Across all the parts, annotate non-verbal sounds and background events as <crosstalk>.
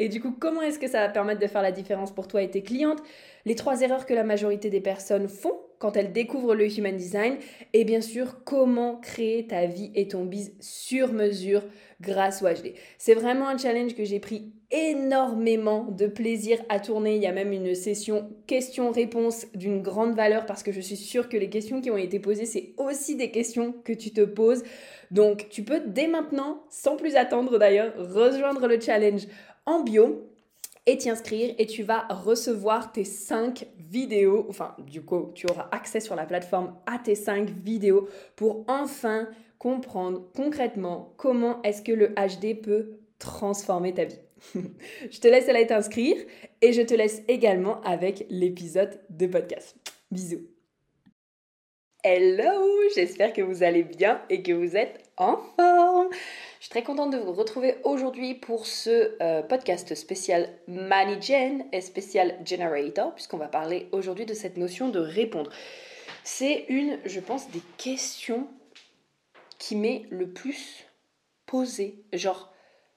et du coup, comment est-ce que ça va permettre de faire la différence pour toi et tes clientes? Les trois erreurs que la majorité des personnes font quand elles découvrent le Human Design. Et bien sûr, comment créer ta vie et ton biz sur mesure grâce au HD. C'est vraiment un challenge que j'ai pris énormément de plaisir à tourner. Il y a même une session questions-réponses d'une grande valeur parce que je suis sûre que les questions qui ont été posées, c'est aussi des questions que tu te poses. Donc, tu peux dès maintenant, sans plus attendre d'ailleurs, rejoindre le challenge en bio et t'y inscrire et tu vas recevoir tes 5 vidéos, enfin du coup tu auras accès sur la plateforme à tes 5 vidéos pour enfin comprendre concrètement comment est-ce que le HD peut transformer ta vie. <laughs> je te laisse aller t'inscrire et je te laisse également avec l'épisode de podcast. Bisous. Hello, j'espère que vous allez bien et que vous êtes en forme. Je suis très contente de vous retrouver aujourd'hui pour ce euh, podcast spécial MoneyGen et spécial Generator, puisqu'on va parler aujourd'hui de cette notion de répondre. C'est une, je pense, des questions qui m'est le plus posée. Genre,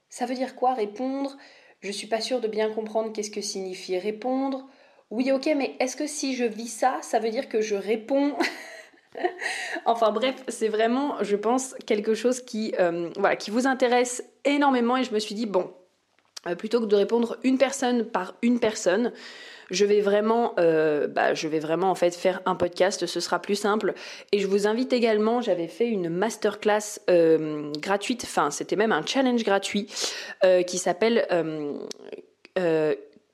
ça veut dire quoi répondre? Je suis pas sûre de bien comprendre qu'est-ce que signifie répondre. Oui, ok, mais est-ce que si je vis ça, ça veut dire que je réponds? <laughs> <laughs> enfin bref, c'est vraiment, je pense, quelque chose qui, euh, voilà, qui vous intéresse énormément et je me suis dit, bon, euh, plutôt que de répondre une personne par une personne, je vais vraiment, euh, bah, je vais vraiment en fait faire un podcast. Ce sera plus simple. Et je vous invite également. J'avais fait une masterclass gratuite. Enfin, c'était même un challenge gratuit qui s'appelle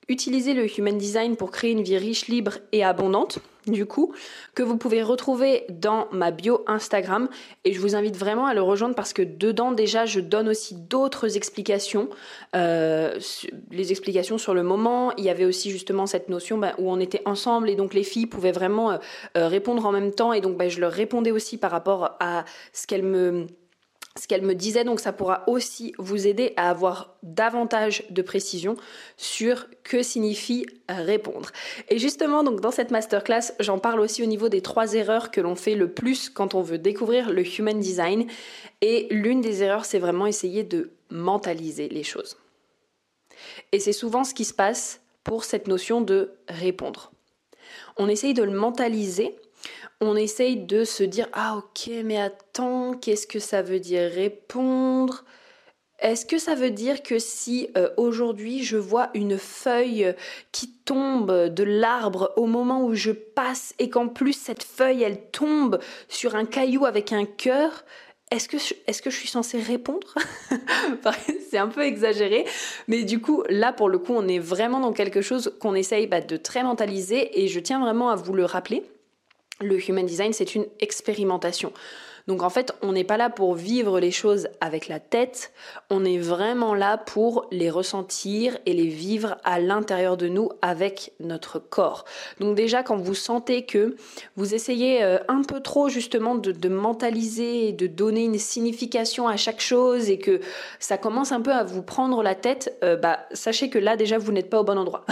utiliser le Human Design pour créer une vie riche, libre et abondante du coup, que vous pouvez retrouver dans ma bio Instagram. Et je vous invite vraiment à le rejoindre parce que dedans, déjà, je donne aussi d'autres explications. Euh, les explications sur le moment. Il y avait aussi justement cette notion bah, où on était ensemble et donc les filles pouvaient vraiment euh, euh, répondre en même temps. Et donc, bah, je leur répondais aussi par rapport à ce qu'elles me ce qu'elle me disait, donc ça pourra aussi vous aider à avoir davantage de précision sur que signifie répondre. Et justement, donc dans cette masterclass, j'en parle aussi au niveau des trois erreurs que l'on fait le plus quand on veut découvrir le human design. Et l'une des erreurs, c'est vraiment essayer de mentaliser les choses. Et c'est souvent ce qui se passe pour cette notion de répondre. On essaye de le mentaliser on essaye de se dire ah ok mais attends qu'est-ce que ça veut dire répondre? Est-ce que ça veut dire que si euh, aujourd'hui je vois une feuille qui tombe de l'arbre au moment où je passe et qu'en plus cette feuille elle tombe sur un caillou avec un cœur, est-ce que, je, est-ce que je suis censée répondre <laughs> C'est un peu exagéré, mais du coup là pour le coup on est vraiment dans quelque chose qu'on essaye bah, de très mentaliser et je tiens vraiment à vous le rappeler le human design, c'est une expérimentation. Donc en fait, on n'est pas là pour vivre les choses avec la tête, on est vraiment là pour les ressentir et les vivre à l'intérieur de nous avec notre corps. Donc déjà, quand vous sentez que vous essayez euh, un peu trop justement de, mentaliser de donner une signification à chaque chose et que ça commence un peu à vous prendre la tête, euh, bah sachez que là déjà vous n'êtes pas au bon endroit.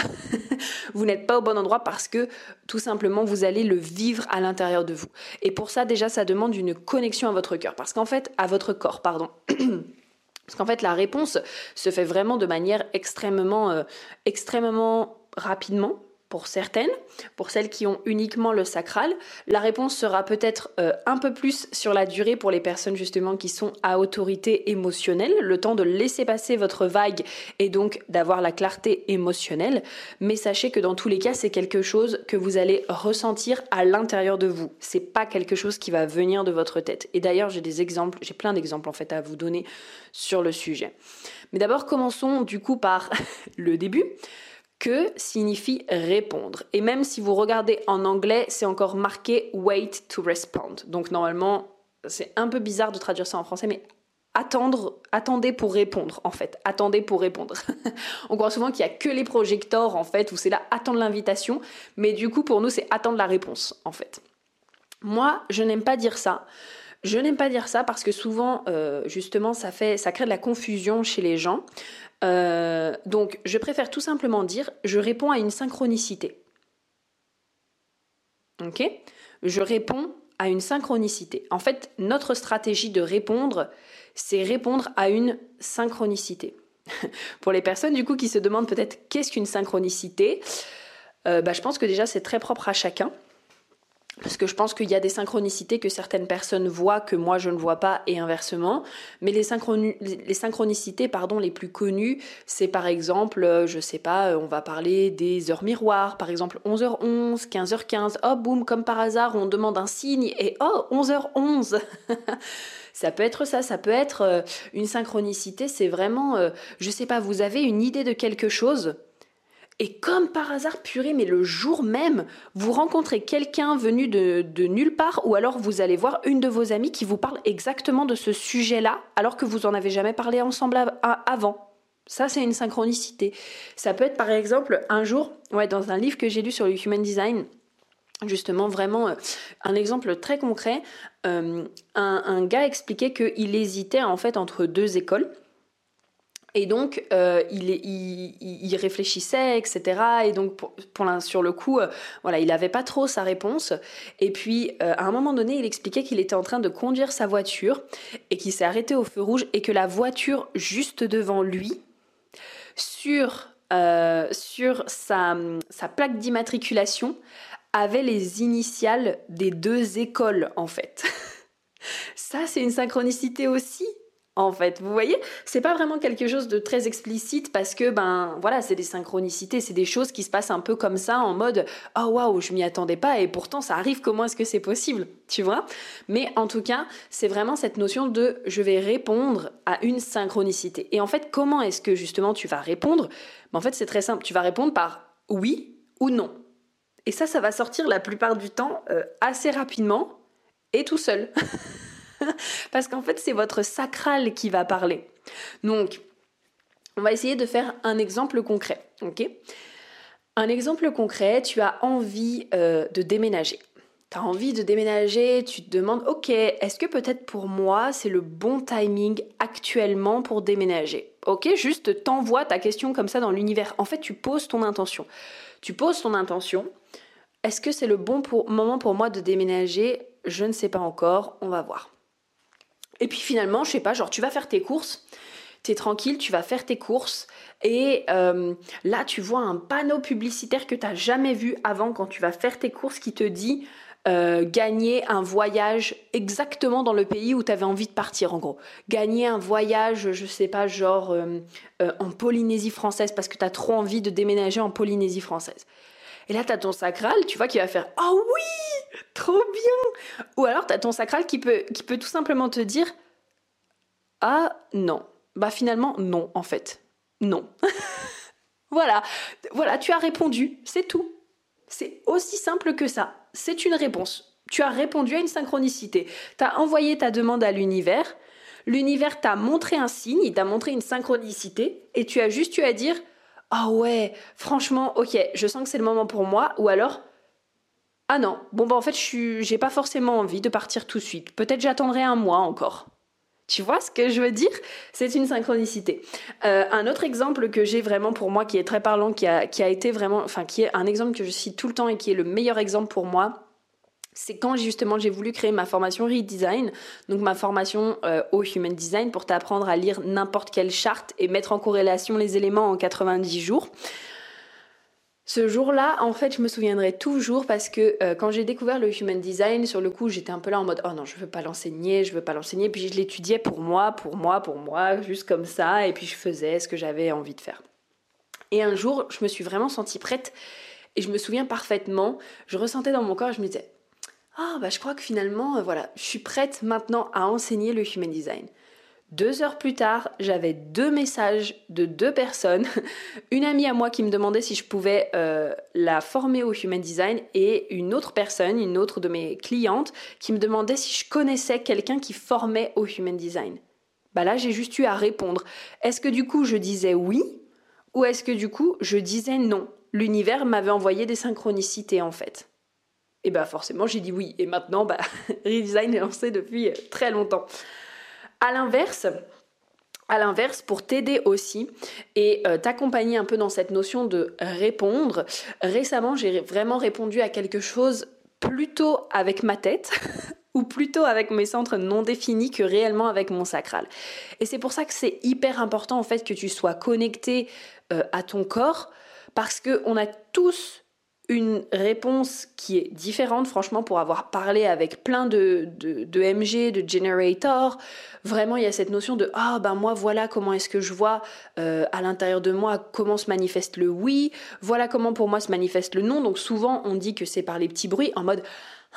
<laughs> vous n'êtes pas au bon endroit parce que tout simplement vous allez le vivre à l'intérieur de vous. Et pour ça déjà, ça demande une connexion à votre cœur. Parce qu'en fait, à votre corps, pardon. <clears throat> Parce qu'en fait, la réponse se fait vraiment de manière extrêmement, euh, extrêmement rapidement pour certaines, pour celles qui ont uniquement le sacral. La réponse sera peut-être euh, un peu plus sur la durée pour les personnes justement qui sont à autorité émotionnelle, le temps de laisser passer votre vague et donc d'avoir la clarté émotionnelle. Mais sachez que dans tous les cas, c'est quelque chose que vous allez ressentir à l'intérieur de vous. C'est pas quelque chose qui va venir de votre tête. Et d'ailleurs, j'ai des exemples, j'ai plein d'exemples en fait à vous donner sur le sujet. Mais d'abord, commençons du coup par <laughs> le début. Que signifie répondre Et même si vous regardez en anglais, c'est encore marqué wait to respond. Donc normalement, c'est un peu bizarre de traduire ça en français, mais attendre, attendez pour répondre en fait, attendez pour répondre. <laughs> On croit souvent qu'il y a que les projecteurs en fait où c'est là attendre l'invitation, mais du coup pour nous c'est attendre la réponse en fait. Moi, je n'aime pas dire ça. Je n'aime pas dire ça parce que souvent, euh, justement, ça fait, ça crée de la confusion chez les gens. Euh, donc, je préfère tout simplement dire, je réponds à une synchronicité. Ok? Je réponds à une synchronicité. En fait, notre stratégie de répondre, c'est répondre à une synchronicité. <laughs> Pour les personnes du coup qui se demandent peut-être qu'est-ce qu'une synchronicité, euh, bah, je pense que déjà c'est très propre à chacun parce que je pense qu'il y a des synchronicités que certaines personnes voient que moi je ne vois pas et inversement. Mais les, les synchronicités pardon, les plus connues, c'est par exemple, euh, je sais pas, euh, on va parler des heures miroirs, par exemple 11h11, 15h15, oh boum, comme par hasard, on demande un signe et oh, 11h11 <laughs> Ça peut être ça, ça peut être euh, une synchronicité, c'est vraiment, je sais pas, vous avez une idée de quelque chose, et comme par hasard, purée, mais le jour même, vous rencontrez quelqu'un venu de, nulle part, ou alors vous allez voir une de vos amies qui vous parle exactement de ce sujet-là, alors que vous en avez jamais parlé ensemble avant. Ça, c'est une synchronicité. Ça peut être par exemple un jour, ouais, dans un livre que j'ai lu sur le human design, justement vraiment euh, un exemple très concret, euh, un, un, gars expliquait qu'il hésitait en fait entre deux écoles. Et donc, euh, il, réfléchissait, etc. Et donc, pour, sur le coup, euh, voilà, il n'avait pas trop sa réponse. Et puis, euh, à un moment donné, il expliquait qu'il était en train de conduire sa voiture et qu'il s'est arrêté au feu rouge et que la voiture juste devant lui, sur, sur sa, sa plaque d'immatriculation, avait les initiales des deux écoles, en fait. <laughs> Ça, c'est une synchronicité aussi en fait. Vous voyez, c'est pas vraiment quelque chose de très explicite parce que ben voilà, c'est des synchronicités, c'est des choses qui se passent un peu comme ça en mode oh waouh, je m'y attendais pas et pourtant ça arrive. Comment est-ce que c'est possible, tu vois? Mais en tout cas, c'est vraiment cette notion de je vais répondre à une synchronicité. Et en fait, comment est-ce que justement tu vas répondre? Ben, En fait, c'est très simple. Tu vas répondre par oui ou non. Et ça, ça va sortir la plupart du temps euh, assez rapidement et tout seul. <laughs> <laughs> Parce qu'en fait, c'est votre sacral qui va parler. Donc, on va essayer de faire un exemple concret. Ok? Un exemple concret, tu as envie euh, de déménager. Tu as envie de déménager, tu te demandes, ok, est-ce que peut-être pour moi c'est le bon timing actuellement pour déménager? Ok, juste t'envoies ta question comme ça dans l'univers. En fait, tu poses ton intention. Tu poses ton intention. Est-ce que c'est le bon moment pour moi de déménager? Je ne sais pas encore, on va voir. Et puis finalement, je sais pas, genre tu vas faire tes courses, tu es tranquille, tu vas faire tes courses et euh, là tu vois un panneau publicitaire que tu n'as jamais vu avant quand tu vas faire tes courses qui te dit euh, gagner un voyage exactement dans le pays où tu avais envie de partir en gros. Gagner un voyage, je sais pas, genre euh, en Polynésie française parce que tu as trop envie de déménager en Polynésie française. Et là, tu as ton sacral, tu vois, qui va faire Oh oui <laughs> Trop bien Ou alors, tu as ton sacral qui peut, qui peut tout simplement te dire Ah non. Bah finalement, non, en fait. Non. <laughs> voilà. Voilà, tu as répondu. C'est tout. C'est aussi simple que ça. C'est une réponse. Tu as répondu à une synchronicité. Tu as envoyé ta demande à l'univers. L'univers t'a montré un signe, il t'a montré une synchronicité, et tu as juste eu à dire ah ouais, franchement, ok, je sens que c'est le moment pour moi, ou alors, ah non, bon bah en fait, je j'ai pas forcément envie de partir tout de suite. Peut-être j'attendrai un mois encore. Tu vois ce que je veux dire? C'est une synchronicité. Euh, un autre exemple que j'ai vraiment pour moi, qui est très parlant, qui a, qui a été vraiment, enfin, qui est un exemple que je cite tout le temps et qui est le meilleur exemple pour moi, c'est quand justement j'ai voulu créer ma formation Redesign, donc ma formation euh, au Human Design pour t'apprendre à lire n'importe quelle charte et mettre en corrélation les éléments en 90 jours. Ce jour-là, en fait, je me souviendrai toujours parce que euh, quand j'ai découvert le Human Design, sur le coup, j'étais un peu là en mode oh non, je veux pas l'enseigner, je veux pas l'enseigner, puis je l'étudiais pour moi, pour moi, pour moi, juste comme ça, et puis je faisais ce que j'avais envie de faire. Et un jour, je me suis vraiment sentie prête et je me souviens parfaitement, je ressentais dans mon corps, je me disais ah bah je crois que finalement, euh, voilà, je suis prête maintenant à enseigner le Human Design. Deux heures plus tard, j'avais deux messages de deux personnes. <laughs> Une amie à moi qui me demandait si je pouvais euh, la former au Human Design et une autre personne, une autre de mes clientes, qui me demandait si je connaissais quelqu'un qui formait au Human Design. Bah là, j'ai juste eu à répondre. Est-ce que du coup je disais oui ou est-ce que du coup je disais non? L'univers m'avait envoyé des synchronicités en fait. Et bah forcément j'ai dit oui. Et maintenant, bah, <laughs> Redesign est lancé depuis très longtemps. À l'inverse, pour t'aider aussi et euh, t'accompagner un peu dans cette notion de répondre, récemment j'ai vraiment répondu à quelque chose plutôt avec ma tête <laughs> ou plutôt avec mes centres non définis que réellement avec mon sacral. Et c'est pour ça que c'est hyper important en fait que tu sois connecté euh, à ton corps parce que on a tous une réponse qui est différente, franchement, pour avoir parlé avec plein de, de, MG, de generator. Vraiment, il y a cette notion de ah ben moi voilà comment est-ce que je vois euh, à l'intérieur de moi comment se manifeste le oui, voilà comment pour moi se manifeste le non. Donc souvent on dit que c'est par les petits bruits en mode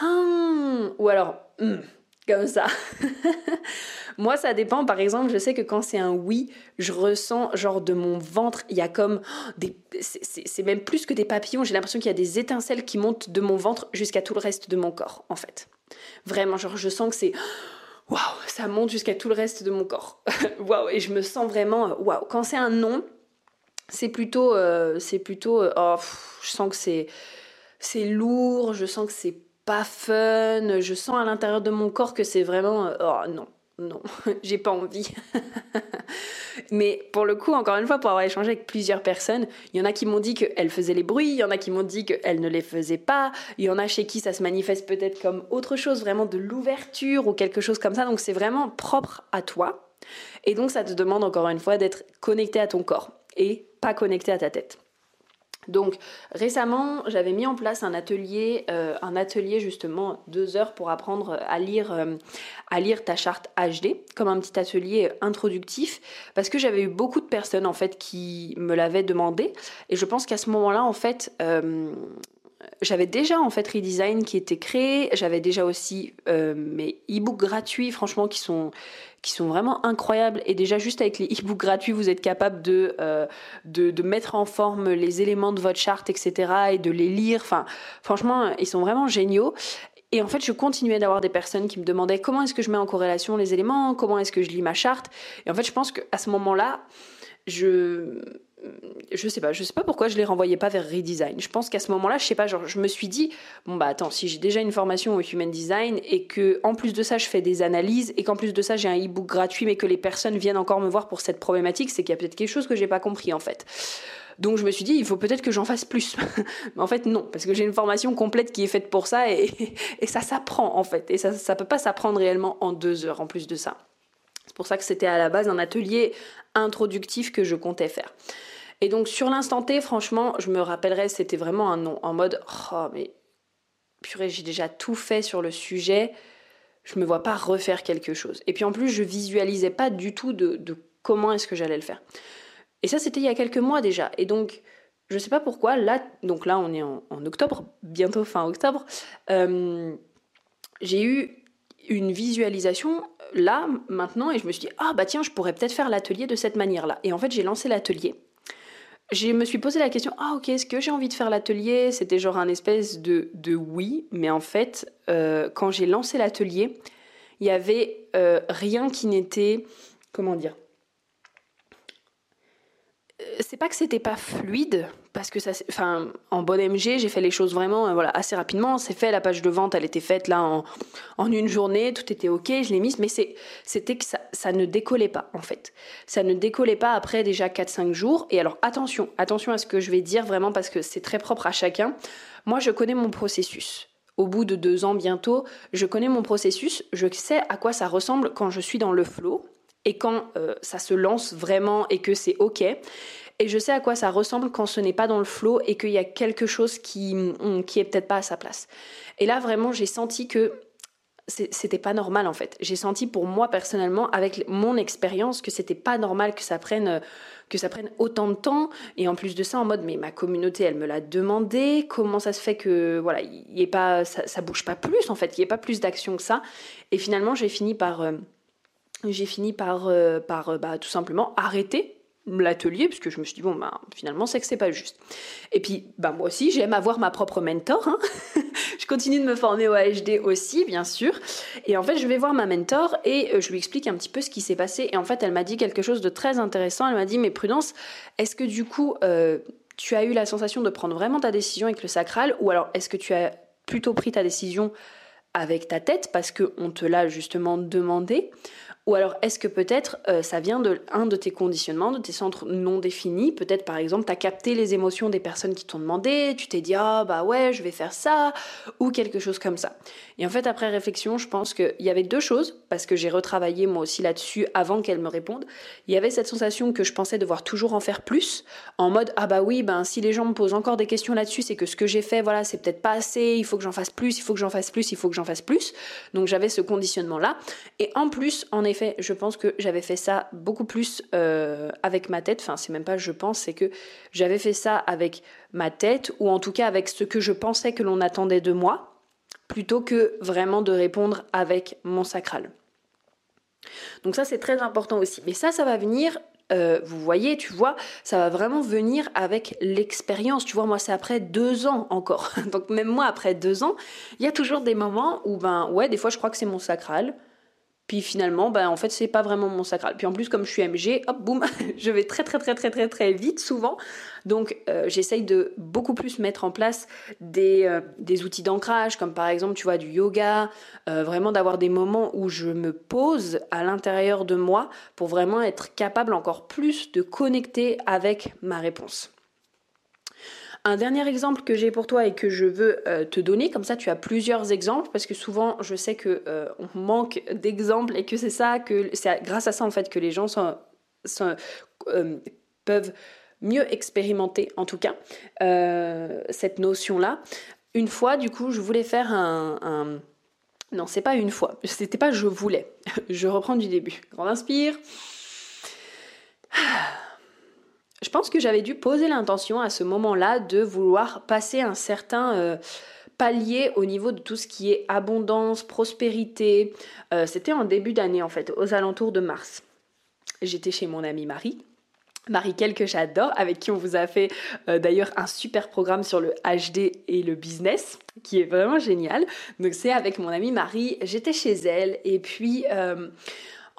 hum, ou alors hum comme ça. <laughs> Moi, ça dépend. Par exemple, je sais que quand c'est un oui, je ressens genre de mon ventre, il y a comme des. C'est même plus que des papillons. J'ai l'impression qu'il y a des étincelles qui montent de mon ventre jusqu'à tout le reste de mon corps, en fait. Vraiment, genre, je sens que c'est. Waouh, ça monte jusqu'à tout le reste de mon corps. <laughs> Waouh, et je me sens vraiment. Waouh. Quand c'est un non, c'est plutôt. Euh, c'est plutôt. Euh, oh, je sens que c'est. C'est lourd, je sens que c'est pas fun, je sens à l'intérieur de mon corps que c'est vraiment euh, oh non, non, <laughs> j'ai pas envie. <laughs> Mais pour le coup, encore une fois, pour avoir échangé avec plusieurs personnes, il y en a qui m'ont dit qu'elles faisaient les bruits, il y en a qui m'ont dit qu'elles ne les faisaient pas, il y en a chez qui ça se manifeste peut-être comme autre chose, vraiment de l'ouverture ou quelque chose comme ça. Donc c'est vraiment propre à toi. Et donc ça te demande encore une fois d'être connecté à ton corps et pas connecté à ta tête. Donc récemment, j'avais mis en place un atelier, euh, un atelier justement deux heures pour apprendre à lire, euh, à lire ta charte HD, comme un petit atelier introductif, parce que j'avais eu beaucoup de personnes en fait qui me l'avaient demandé, et je pense qu'à ce moment-là en fait, euh, j'avais déjà en fait Redesign qui était créé, j'avais déjà aussi mes e-books gratuits, franchement qui sont qui sont vraiment incroyables. Et déjà, juste avec les e-books gratuits, vous êtes capable de, euh, de, de, mettre en forme les éléments de votre charte, etc. et de les lire. Enfin, franchement, ils sont vraiment géniaux. Et en fait, je continuais d'avoir des personnes qui me demandaient comment est-ce que je mets en corrélation les éléments, comment est-ce que je lis ma charte? Et en fait, je pense qu'à ce moment-là, je je sais pas, je sais pas pourquoi je les renvoyais pas vers redesign. Je pense qu'à ce moment-là, je sais pas, genre, je me suis dit, bon bah attends, si j'ai déjà une formation au human design et que en plus de ça, je fais des analyses et qu'en plus de ça, j'ai un e-book gratuit, mais que les personnes viennent encore me voir pour cette problématique, c'est qu'il y a peut-être quelque chose que j'ai pas compris en fait. Donc je me suis dit, il faut peut-être que j'en fasse plus. <laughs> mais en fait, non, parce que j'ai une formation complète qui est faite pour ça et, <laughs> et ça s'apprend en fait. Et ça, ça peut pas s'apprendre réellement en deux heures en plus de ça. C'est pour ça que c'était à la base un atelier introductif que je comptais faire. Et donc sur l'instant T, franchement, je me rappellerai, c'était vraiment un non, en mode oh mais purée, j'ai déjà tout fait sur le sujet, je me vois pas refaire quelque chose. Et puis en plus, je visualisais pas du tout de, comment est-ce que j'allais le faire. Et ça, c'était il y a quelques mois déjà. Et donc, je sais pas pourquoi, là, donc là, on est en, octobre, bientôt fin octobre, euh, j'ai eu une visualisation là, maintenant, et je me suis dit, ah bah tiens, je pourrais peut-être faire l'atelier de cette manière-là. Et en fait, j'ai lancé l'atelier je me suis posé la question, ah ok, est-ce que j'ai envie de faire l'atelier? C'était genre un espèce de, de oui, mais en fait, euh, quand j'ai lancé l'atelier, il y avait euh, rien qui n'était, comment dire, euh, c'est pas que c'était pas fluide, parce que ça, enfin, en bonne MG, j'ai fait les choses vraiment, euh, voilà, assez rapidement. C'est fait, la page de vente, elle était faite là en, une journée, tout était ok, je l'ai mise, mais c'était que ça, ça ne décollait pas en fait. Ça ne décollait pas après déjà 4-5 jours. Et alors attention, attention à ce que je vais dire vraiment parce que c'est très propre à chacun. Moi, je connais mon processus. au bout de deux ans bientôt, je connais mon processus, je sais à quoi ça ressemble quand je suis dans le flow et quand euh, ça se lance vraiment et que c'est ok. Et je sais à quoi ça ressemble quand ce n'est pas dans le flow et qu'il y a quelque chose qui, mm, qui est peut-être pas à sa place. Et là, vraiment, j'ai senti que c'était pas normal en fait. J'ai senti pour moi personnellement, avec mon expérience, que c'était pas normal que ça prenne que ça prenne autant de temps et en plus de ça en mode mais ma communauté elle me l'a demandé comment ça se fait que voilà il est pas ça, ça, bouge pas plus en fait il y ait pas plus d'action que ça et finalement j'ai fini par euh, j'ai fini par, euh, par euh, bah, tout simplement arrêter l'atelier parce que je me suis dit bon bah finalement c'est que c'est pas juste. Et puis bah moi aussi j'aime avoir ma propre mentor hein. <laughs> je continue de me former au HD aussi bien sûr. Et en fait je vais voir ma mentor et euh, je lui explique un petit peu ce qui s'est passé. Et en fait elle m'a dit quelque chose de très intéressant. Elle m'a dit mais prudence est-ce que du coup euh, tu as eu la sensation de prendre vraiment ta décision avec le sacral ou alors est-ce que tu as plutôt pris ta décision avec ta tête parce qu'on te l'a justement demandé? Ou alors est-ce que peut-être euh, ça vient de un de tes conditionnements, de tes centres non définis? Peut-être par exemple tu as capté les émotions des personnes qui t'ont demandé, tu t'es dit ah bah ouais je vais faire ça ou quelque chose comme ça. Et en fait après réflexion je pense qu'il y avait deux choses parce que j'ai retravaillé moi aussi là-dessus avant qu'elle me réponde. Il y avait cette sensation que je pensais devoir toujours en faire plus en mode ah bah oui ben si les gens me posent encore des questions là-dessus c'est que ce que j'ai fait voilà c'est peut-être pas assez, il faut que j'en fasse plus, il faut que j'en fasse plus, il faut que j'en fasse plus. Donc j'avais ce conditionnement là et en plus en effet, je pense que j'avais fait ça beaucoup plus euh, avec ma tête. Enfin, c'est même pas je pense, c'est que j'avais fait ça avec ma tête, ou en tout cas avec ce que je pensais que l'on attendait de moi, plutôt que vraiment de répondre avec mon sacral. Donc ça, c'est très important aussi. Mais ça, ça va venir euh, vous voyez, tu vois, ça va vraiment venir avec l'expérience. Tu vois, moi, c'est après deux ans encore. <laughs> Donc même moi, après deux ans, il y a toujours des moments où, ben, ouais, des fois, je crois que c'est mon sacral. Puis finalement, ben, en fait, c'est pas vraiment mon sacral. Puis en plus, comme je suis MG, hop, boum, <laughs> je vais très très très très très très vite souvent. Donc euh, j'essaye de beaucoup plus mettre en place des, euh, des outils d'ancrage, comme par exemple, tu vois, du yoga, euh, vraiment d'avoir des moments où je me pose à l'intérieur de moi pour vraiment être capable encore plus de connecter avec ma réponse. Un dernier exemple que j'ai pour toi et que je veux euh, te donner, comme ça tu as plusieurs exemples, parce que souvent je sais que euh, on manque d'exemples et que c'est ça que c'est grâce à ça en fait que les gens euh, peuvent mieux expérimenter en tout cas cette notion-là. Une fois, du coup, je voulais faire un, un... non, c'est pas une fois, c'était pas je voulais. <laughs> je reprends du début. Grand inspire je pense que j'avais dû poser l'intention à ce moment-là de vouloir passer un certain euh, palier au niveau de tout ce qui est abondance, prospérité. Euh, c'était en début d'année en fait, aux alentours de mars. J'étais chez mon amie Marie. Marie Kel que j'adore, avec qui on vous a fait euh, d'ailleurs un super programme sur le HD et le business, qui est vraiment génial. Donc c'est avec mon amie Marie, j'étais chez elle et puis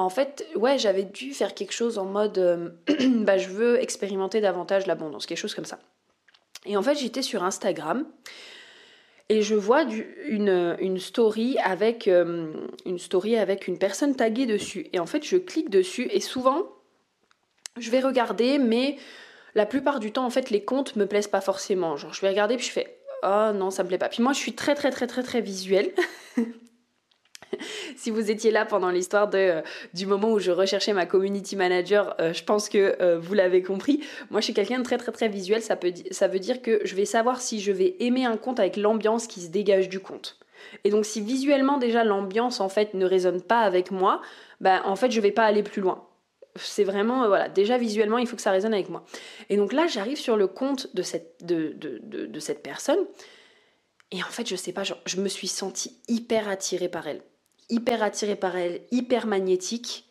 en fait, ouais, j'avais dû faire quelque chose en mode, euh, <clears throat> bah, je veux expérimenter davantage l'abondance, quelque chose comme ça. Et en fait, j'étais sur Instagram et je vois une, story avec euh, une story avec une personne taguée dessus. Et en fait, je clique dessus et souvent, je vais regarder, mais la plupart du temps, en fait, les comptes me plaisent pas forcément. Genre, je vais regarder puis je fais, oh non, ça me plaît pas. Puis moi, je suis très très très très très visuelle. <laughs> si vous étiez là pendant l'histoire de, euh, du moment où je recherchais ma community manager, euh, je pense que euh, vous l'avez compris. Moi, je suis quelqu'un de très très très visuel. Ça, peut, ça veut dire que je vais savoir si je vais aimer un compte avec l'ambiance qui se dégage du compte. Et donc, si visuellement déjà l'ambiance en fait ne résonne pas avec moi, ben en fait je vais pas aller plus loin. C'est vraiment, voilà, déjà visuellement, il faut que ça résonne avec moi. Et donc là, j'arrive sur le compte de cette, de, de, de, cette personne. Et en fait, je sais pas, je me suis sentie hyper attirée par elle hyper attirée par elle, hyper magnétique.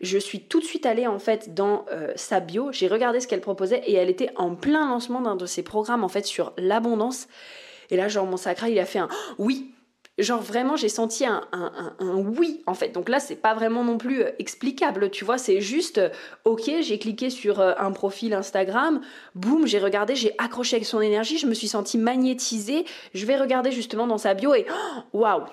Je suis tout de suite allée en fait dans euh, sa bio, j'ai regardé ce qu'elle proposait et elle était en plein lancement d'un de ses programmes en fait sur l'abondance. Et là, genre mon sacral, il a fait un <gasps> oui. Genre vraiment, j'ai senti un, oui en fait. Donc là, c'est pas vraiment non plus euh, explicable, tu vois. C'est juste, euh, ok, j'ai cliqué sur un profil Instagram, boum, j'ai regardé, j'ai accroché avec son énergie, je me suis sentie magnétisée. Je vais regarder justement dans sa bio et <gasps> waouh,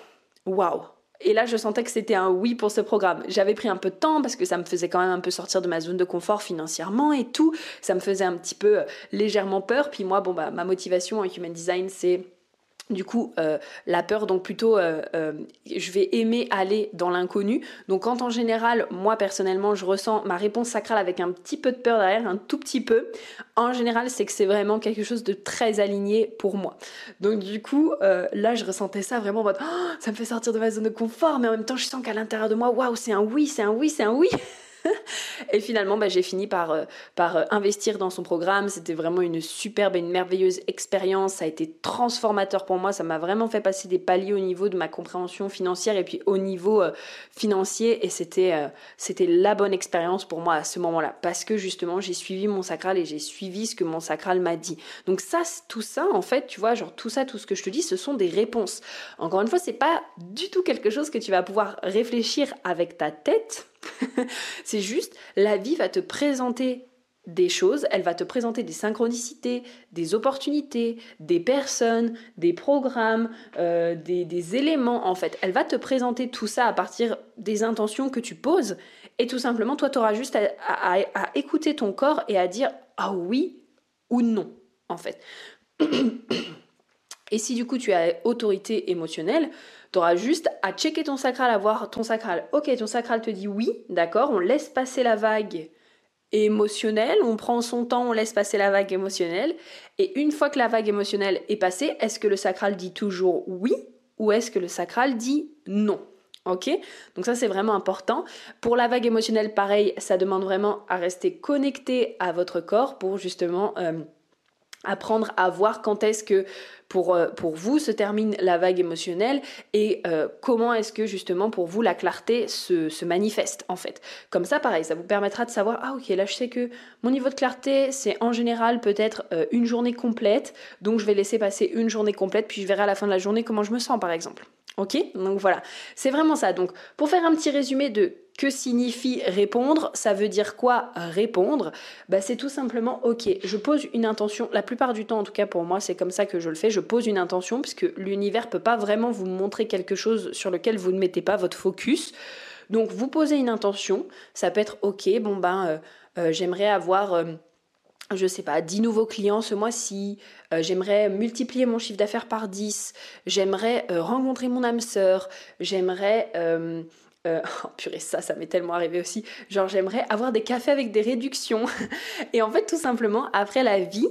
waouh, et là, je sentais que c'était un oui pour ce programme. J'avais pris un peu de temps parce que ça me faisait quand même un peu sortir de ma zone de confort financièrement et tout. Ça me faisait un petit peu euh, légèrement peur. Puis moi, bon, bah, ma motivation en human design, c'est du coup, euh, la peur, donc plutôt, euh, euh, je vais aimer aller dans l'inconnu. Donc quand en général, moi personnellement, je ressens ma réponse sacrale avec un petit peu de peur derrière, un tout petit peu, en général, c'est que c'est vraiment quelque chose de très aligné pour moi. Donc du coup, là, je ressentais ça vraiment en mode, oh, ça me fait sortir de ma zone de confort, mais en même temps, je sens qu'à l'intérieur de moi, waouh, c'est un oui, c'est un oui, c'est un oui. Et finalement, bah, j'ai fini par, euh, euh, investir dans son programme. C'était vraiment une superbe et une merveilleuse expérience. Ça a été transformateur pour moi. Ça m'a vraiment fait passer des paliers au niveau de ma compréhension financière et puis au niveau euh, financier. Et c'était c'était la bonne expérience pour moi à ce moment-là. Parce que justement, j'ai suivi mon sacral et j'ai suivi ce que mon sacral m'a dit. Donc ça, tout ça, en fait, tu vois, genre tout ça, tout ce que je te dis, ce sont des réponses. Encore une fois, c'est pas du tout quelque chose que tu vas pouvoir réfléchir avec ta tête <laughs> c'est juste, la vie va te présenter des choses, elle va te présenter des synchronicités, des opportunités, des personnes, des programmes, euh, des, éléments en fait. Elle va te présenter tout ça à partir des intentions que tu poses et tout simplement toi tu auras juste à, écouter ton corps et à dire ah oui ou non en fait. <coughs> Et si du coup tu as autorité émotionnelle, tu auras juste à checker ton sacral, à voir ton sacral. Ok, ton sacral te dit oui, d'accord, on laisse passer la vague émotionnelle, on prend son temps, on laisse passer la vague émotionnelle. Et une fois que la vague émotionnelle est passée, est-ce que le sacral dit toujours oui ou est-ce que le sacral dit non? Ok? Donc ça c'est vraiment important. Pour la vague émotionnelle, pareil, ça demande vraiment à rester connecté à votre corps pour justement... Euh, apprendre à voir quand est-ce que pour, euh, pour vous se termine la vague émotionnelle et euh, comment est-ce que justement pour vous la clarté se, manifeste en fait. Comme ça pareil, ça vous permettra de savoir ah ok là je sais que mon niveau de clarté c'est en général peut-être euh, une journée complète donc je vais laisser passer une journée complète puis je verrai à la fin de la journée comment je me sens par exemple. Ok Donc voilà, c'est vraiment ça. Donc pour faire un petit résumé de que signifie répondre Ça veut dire quoi répondre bah, C'est tout simplement, ok, je pose une intention, la plupart du temps en tout cas pour moi c'est comme ça que je le fais, je pose une intention puisque l'univers peut pas vraiment vous montrer quelque chose sur lequel vous ne mettez pas votre focus. Donc vous posez une intention, ça peut être ok, bon ben euh, euh, j'aimerais avoir... Euh, je sais pas, 10 nouveaux clients ce mois-ci, j'aimerais multiplier mon chiffre d'affaires par 10, j'aimerais rencontrer mon âme sœur, j'aimerais euh, <laughs> oh purée, ça, ça m'est tellement arrivé aussi. Genre, j'aimerais avoir des cafés avec des réductions. <laughs> Et en fait, tout simplement, après, la vie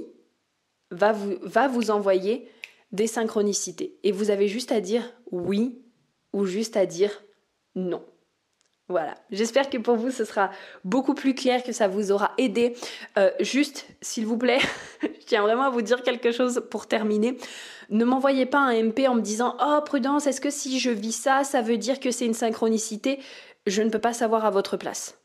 va vous, va vous envoyer des synchronicités. Et vous avez juste à dire oui ou juste à dire non. Voilà, j'espère que pour vous ce sera beaucoup plus clair, que ça vous aura aidé. Euh, juste, s'il vous plaît, <laughs> je tiens vraiment à vous dire quelque chose pour terminer. Ne m'envoyez pas un MP en me disant Oh prudence, est-ce que si je vis ça, ça veut dire que c'est une synchronicité? Je ne peux pas savoir à votre place.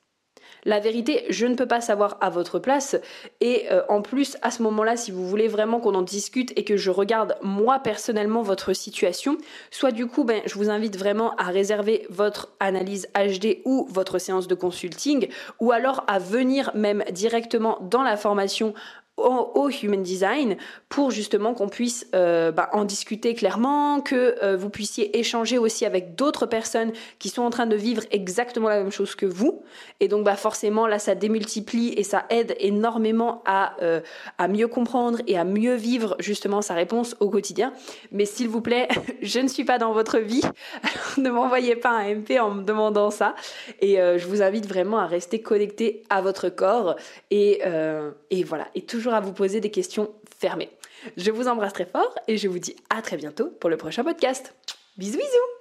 La vérité, je ne peux pas savoir à votre place. Et euh, en plus, à ce moment-là, si vous voulez vraiment qu'on en discute et que je regarde moi personnellement votre situation, soit du coup, ben, je vous invite vraiment à réserver votre analyse HD ou votre séance de consulting, ou alors à venir même directement dans la formation au, Human Design pour justement qu'on puisse euh, bah, en discuter clairement, que euh, vous puissiez échanger aussi avec d'autres personnes qui sont en train de vivre exactement la même chose que vous. Et donc bah, forcément là ça démultiplie et ça aide énormément à, euh, à mieux comprendre et à mieux vivre justement sa réponse au quotidien. Mais s'il vous plaît, <laughs> je ne suis pas dans votre vie, <laughs> ne m'envoyez pas un MP en me demandant ça. Et je vous invite vraiment à rester connecté à votre corps et, et voilà. Et à vous poser des questions fermées. Je vous embrasse très fort et je vous dis à très bientôt pour le prochain podcast. Bisous bisous